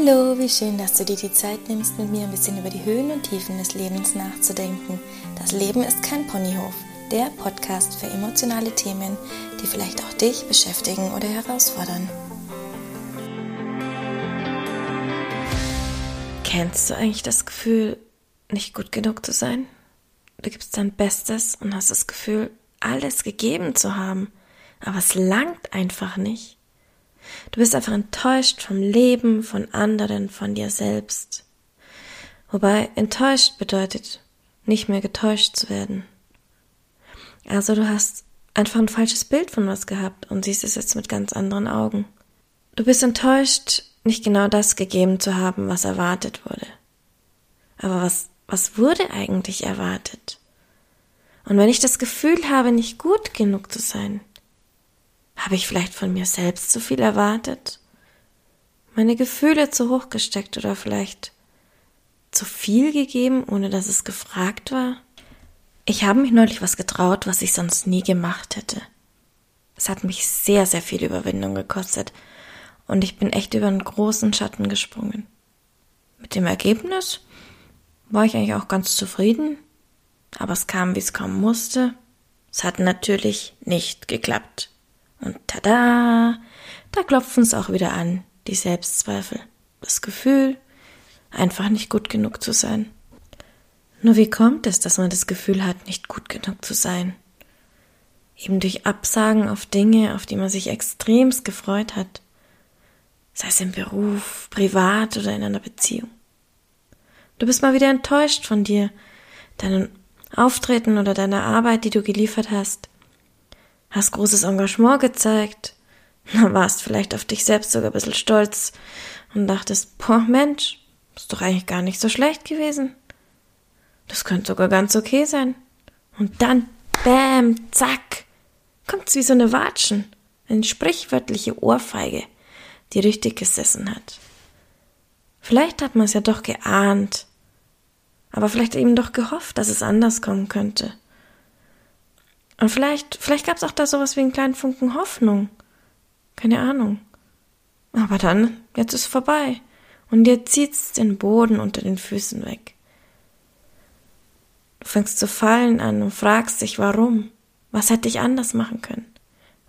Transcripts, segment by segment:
Hallo, wie schön, dass du dir die Zeit nimmst, mit mir ein bisschen über die Höhen und Tiefen des Lebens nachzudenken. Das Leben ist kein Ponyhof, der Podcast für emotionale Themen, die vielleicht auch dich beschäftigen oder herausfordern. Kennst du eigentlich das Gefühl, nicht gut genug zu sein? Du gibst dein Bestes und hast das Gefühl, alles gegeben zu haben, aber es langt einfach nicht. Du bist einfach enttäuscht vom Leben, von anderen, von dir selbst. Wobei enttäuscht bedeutet, nicht mehr getäuscht zu werden. Also du hast einfach ein falsches Bild von was gehabt und siehst es jetzt mit ganz anderen Augen. Du bist enttäuscht, nicht genau das gegeben zu haben, was erwartet wurde. Aber was, was wurde eigentlich erwartet? Und wenn ich das Gefühl habe, nicht gut genug zu sein, habe ich vielleicht von mir selbst zu viel erwartet? Meine Gefühle zu hoch gesteckt oder vielleicht zu viel gegeben, ohne dass es gefragt war? Ich habe mich neulich was getraut, was ich sonst nie gemacht hätte. Es hat mich sehr, sehr viel Überwindung gekostet und ich bin echt über einen großen Schatten gesprungen. Mit dem Ergebnis war ich eigentlich auch ganz zufrieden, aber es kam, wie es kommen musste. Es hat natürlich nicht geklappt. Und tada, da klopfen es auch wieder an, die Selbstzweifel, das Gefühl, einfach nicht gut genug zu sein. Nur wie kommt es, dass man das Gefühl hat, nicht gut genug zu sein? Eben durch Absagen auf Dinge, auf die man sich extremst gefreut hat. Sei es im Beruf, privat oder in einer Beziehung. Du bist mal wieder enttäuscht von dir, deinem Auftreten oder deiner Arbeit, die du geliefert hast hast großes Engagement gezeigt, warst vielleicht auf dich selbst sogar ein bisschen stolz und dachtest, boah, Mensch, ist doch eigentlich gar nicht so schlecht gewesen. Das könnte sogar ganz okay sein. Und dann, bäm, zack, kommt's wie so eine Watschen, eine sprichwörtliche Ohrfeige, die richtig gesessen hat. Vielleicht hat man es ja doch geahnt, aber vielleicht eben doch gehofft, dass es anders kommen könnte. Und vielleicht, vielleicht gab es auch da sowas wie einen kleinen Funken Hoffnung. Keine Ahnung. Aber dann, jetzt ist vorbei. Und dir zieht's den Boden unter den Füßen weg. Du fängst zu fallen an und fragst dich, warum? Was hätte ich anders machen können?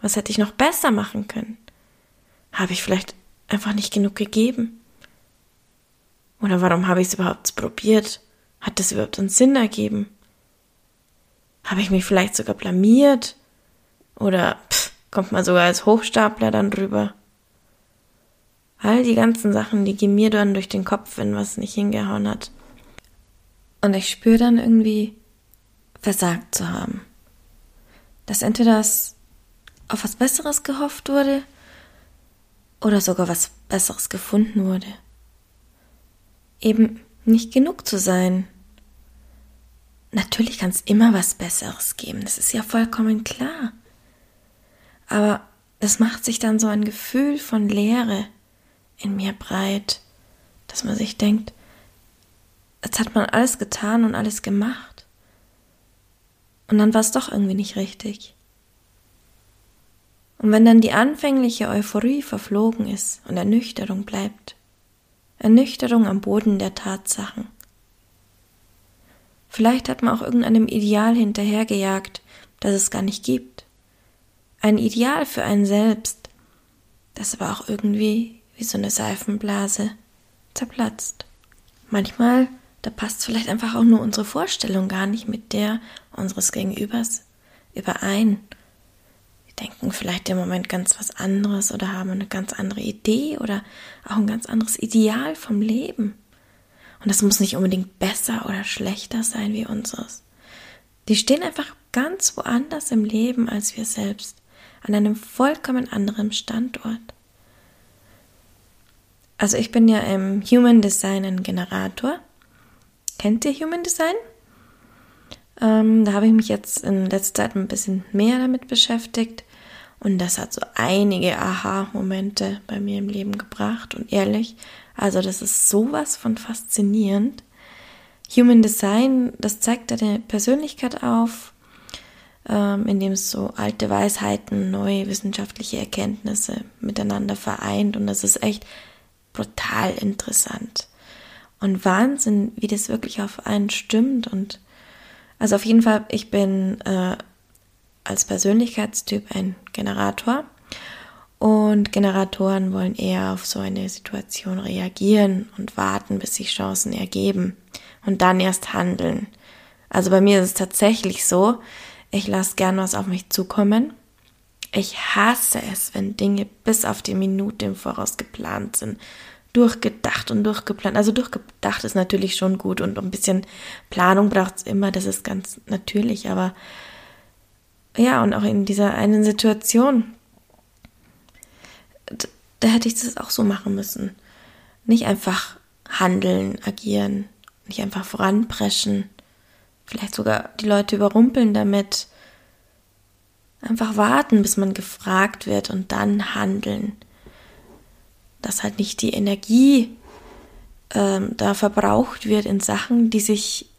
Was hätte ich noch besser machen können? Habe ich vielleicht einfach nicht genug gegeben? Oder warum habe ich es überhaupt probiert? Hat das überhaupt einen Sinn ergeben? Habe ich mich vielleicht sogar blamiert? Oder pff, kommt man sogar als Hochstapler dann drüber? All die ganzen Sachen, die gehen mir dann durch den Kopf, wenn was nicht hingehauen hat. Und ich spüre dann irgendwie, versagt zu haben. Dass entweder es auf was Besseres gehofft wurde oder sogar was Besseres gefunden wurde. Eben nicht genug zu sein, Natürlich kann es immer was Besseres geben, das ist ja vollkommen klar. Aber es macht sich dann so ein Gefühl von Leere in mir breit, dass man sich denkt, jetzt hat man alles getan und alles gemacht. Und dann war es doch irgendwie nicht richtig. Und wenn dann die anfängliche Euphorie verflogen ist und Ernüchterung bleibt, Ernüchterung am Boden der Tatsachen, Vielleicht hat man auch irgendeinem Ideal hinterhergejagt, das es gar nicht gibt. Ein Ideal für einen selbst, das aber auch irgendwie wie so eine Seifenblase zerplatzt. Manchmal, da passt vielleicht einfach auch nur unsere Vorstellung gar nicht mit der unseres Gegenübers überein. Wir denken vielleicht im Moment ganz was anderes oder haben eine ganz andere Idee oder auch ein ganz anderes Ideal vom Leben. Und das muss nicht unbedingt besser oder schlechter sein wie unseres. Die stehen einfach ganz woanders im Leben als wir selbst, an einem vollkommen anderen Standort. Also ich bin ja im Human Design ein Generator. Kennt ihr Human Design? Ähm, da habe ich mich jetzt in letzter Zeit ein bisschen mehr damit beschäftigt und das hat so einige Aha-Momente bei mir im Leben gebracht und ehrlich, also das ist sowas von faszinierend. Human Design, das zeigt deine Persönlichkeit auf, ähm, indem es so alte Weisheiten, neue wissenschaftliche Erkenntnisse miteinander vereint und das ist echt brutal interessant. Und Wahnsinn, wie das wirklich auf einen stimmt. Und also auf jeden Fall, ich bin äh, als Persönlichkeitstyp ein Generator. Und Generatoren wollen eher auf so eine Situation reagieren und warten, bis sich Chancen ergeben und dann erst handeln. Also bei mir ist es tatsächlich so, ich lasse gern was auf mich zukommen. Ich hasse es, wenn Dinge bis auf die Minute im Voraus geplant sind. Durchgedacht und durchgeplant. Also durchgedacht ist natürlich schon gut und ein bisschen Planung braucht es immer, das ist ganz natürlich, aber ja, und auch in dieser einen Situation, da hätte ich das auch so machen müssen. Nicht einfach handeln, agieren, nicht einfach voranpreschen, vielleicht sogar die Leute überrumpeln damit. Einfach warten, bis man gefragt wird und dann handeln. Dass halt nicht die Energie ähm, da verbraucht wird in Sachen, die sich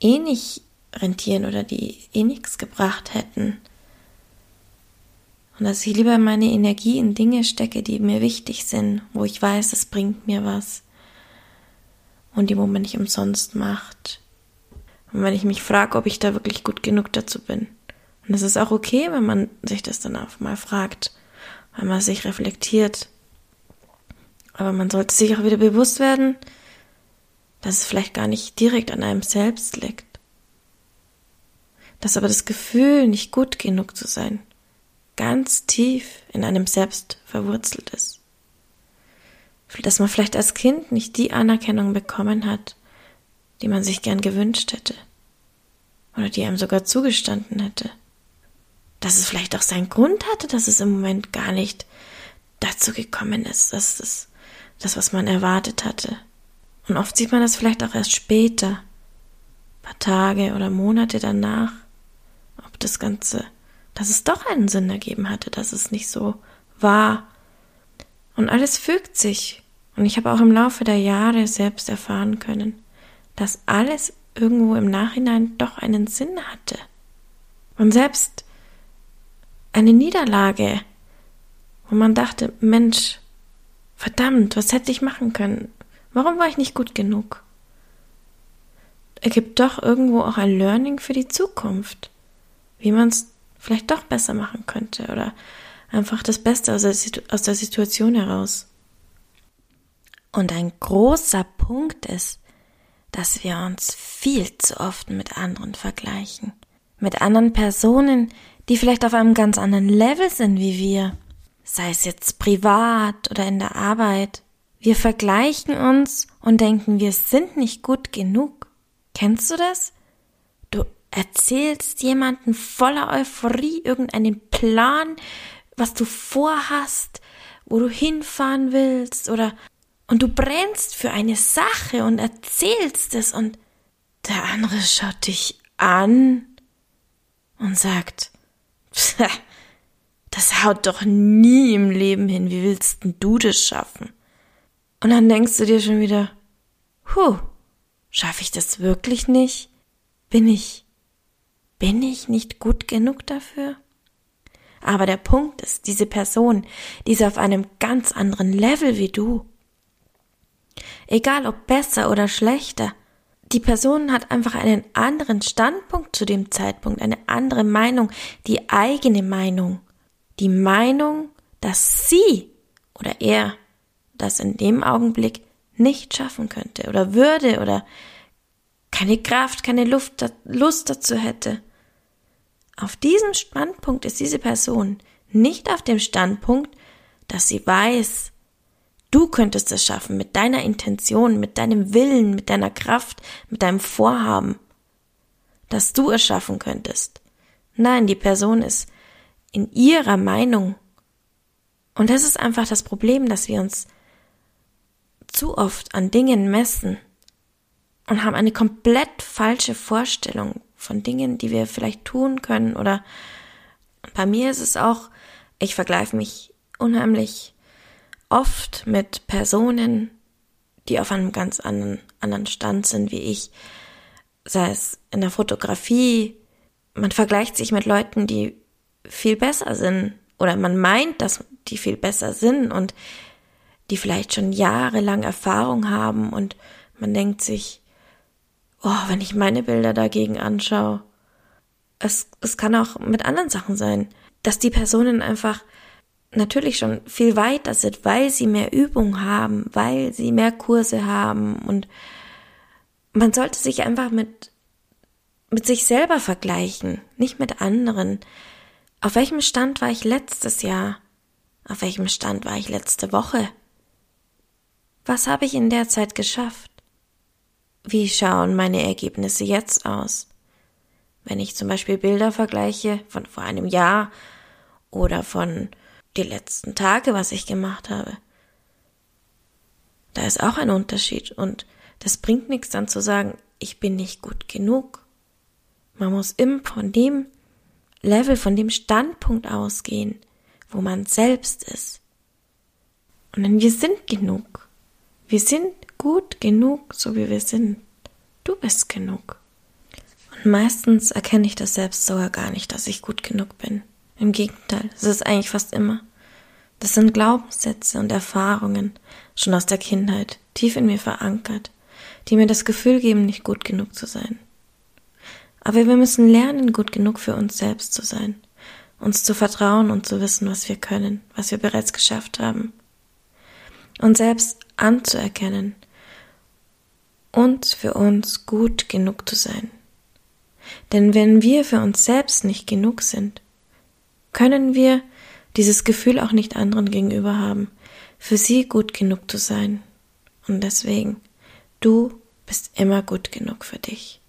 eh nicht rentieren oder die eh nichts gebracht hätten. Und dass ich lieber meine Energie in Dinge stecke, die mir wichtig sind, wo ich weiß, es bringt mir was. Und die, wo man nicht umsonst macht. Und wenn ich mich frage, ob ich da wirklich gut genug dazu bin. Und es ist auch okay, wenn man sich das dann auch mal fragt, wenn man sich reflektiert. Aber man sollte sich auch wieder bewusst werden, dass es vielleicht gar nicht direkt an einem selbst liegt. Dass aber das Gefühl, nicht gut genug zu sein, ganz tief in einem selbst verwurzelt ist. Dass man vielleicht als Kind nicht die Anerkennung bekommen hat, die man sich gern gewünscht hätte. Oder die einem sogar zugestanden hätte. Dass es vielleicht auch seinen Grund hatte, dass es im Moment gar nicht dazu gekommen ist, dass es das, was man erwartet hatte. Und oft sieht man das vielleicht auch erst später, paar Tage oder Monate danach, das Ganze dass es doch einen Sinn ergeben hatte, dass es nicht so war. Und alles fügt sich. Und ich habe auch im Laufe der Jahre selbst erfahren können, dass alles irgendwo im Nachhinein doch einen Sinn hatte. Und selbst eine Niederlage, wo man dachte, Mensch, verdammt, was hätte ich machen können? Warum war ich nicht gut genug? Ergibt doch irgendwo auch ein Learning für die Zukunft, wie man es vielleicht doch besser machen könnte oder einfach das Beste aus der, aus der Situation heraus. Und ein großer Punkt ist, dass wir uns viel zu oft mit anderen vergleichen. Mit anderen Personen, die vielleicht auf einem ganz anderen Level sind wie wir. Sei es jetzt privat oder in der Arbeit. Wir vergleichen uns und denken, wir sind nicht gut genug. Kennst du das? Erzählst jemanden voller Euphorie irgendeinen Plan, was du vorhast, wo du hinfahren willst oder und du brennst für eine Sache und erzählst es und der andere schaut dich an und sagt, das haut doch nie im Leben hin, wie willst denn du das schaffen? Und dann denkst du dir schon wieder, huh, schaffe ich das wirklich nicht? Bin ich bin ich nicht gut genug dafür? Aber der Punkt ist, diese Person, die ist auf einem ganz anderen Level wie du. Egal ob besser oder schlechter, die Person hat einfach einen anderen Standpunkt zu dem Zeitpunkt, eine andere Meinung, die eigene Meinung. Die Meinung, dass sie oder er das in dem Augenblick nicht schaffen könnte oder würde oder keine Kraft, keine Luft, Lust dazu hätte. Auf diesem Standpunkt ist diese Person nicht auf dem Standpunkt, dass sie weiß, du könntest es schaffen mit deiner Intention, mit deinem Willen, mit deiner Kraft, mit deinem Vorhaben, dass du es schaffen könntest. Nein, die Person ist in ihrer Meinung. Und das ist einfach das Problem, dass wir uns zu oft an Dingen messen und haben eine komplett falsche Vorstellung von Dingen, die wir vielleicht tun können. Oder bei mir ist es auch, ich vergleiche mich unheimlich oft mit Personen, die auf einem ganz anderen, anderen Stand sind wie ich, sei es in der Fotografie, man vergleicht sich mit Leuten, die viel besser sind. Oder man meint, dass die viel besser sind und die vielleicht schon jahrelang Erfahrung haben und man denkt sich, oh, wenn ich meine Bilder dagegen anschaue, es, es kann auch mit anderen Sachen sein, dass die Personen einfach natürlich schon viel weiter sind, weil sie mehr Übung haben, weil sie mehr Kurse haben und man sollte sich einfach mit, mit sich selber vergleichen, nicht mit anderen. Auf welchem Stand war ich letztes Jahr? Auf welchem Stand war ich letzte Woche? Was habe ich in der Zeit geschafft? Wie schauen meine Ergebnisse jetzt aus? Wenn ich zum Beispiel Bilder vergleiche von vor einem Jahr oder von die letzten Tage, was ich gemacht habe. Da ist auch ein Unterschied und das bringt nichts dann zu sagen, ich bin nicht gut genug. Man muss immer von dem Level, von dem Standpunkt ausgehen, wo man selbst ist. Und denn wir sind genug. Wir sind gut genug, so wie wir sind. Du bist genug. Und meistens erkenne ich das selbst sogar gar nicht, dass ich gut genug bin. Im Gegenteil, es ist eigentlich fast immer. Das sind Glaubenssätze und Erfahrungen, schon aus der Kindheit, tief in mir verankert, die mir das Gefühl geben, nicht gut genug zu sein. Aber wir müssen lernen, gut genug für uns selbst zu sein, uns zu vertrauen und zu wissen, was wir können, was wir bereits geschafft haben. Und selbst anzuerkennen und für uns gut genug zu sein. Denn wenn wir für uns selbst nicht genug sind, können wir dieses Gefühl auch nicht anderen gegenüber haben, für sie gut genug zu sein. Und deswegen, du bist immer gut genug für dich.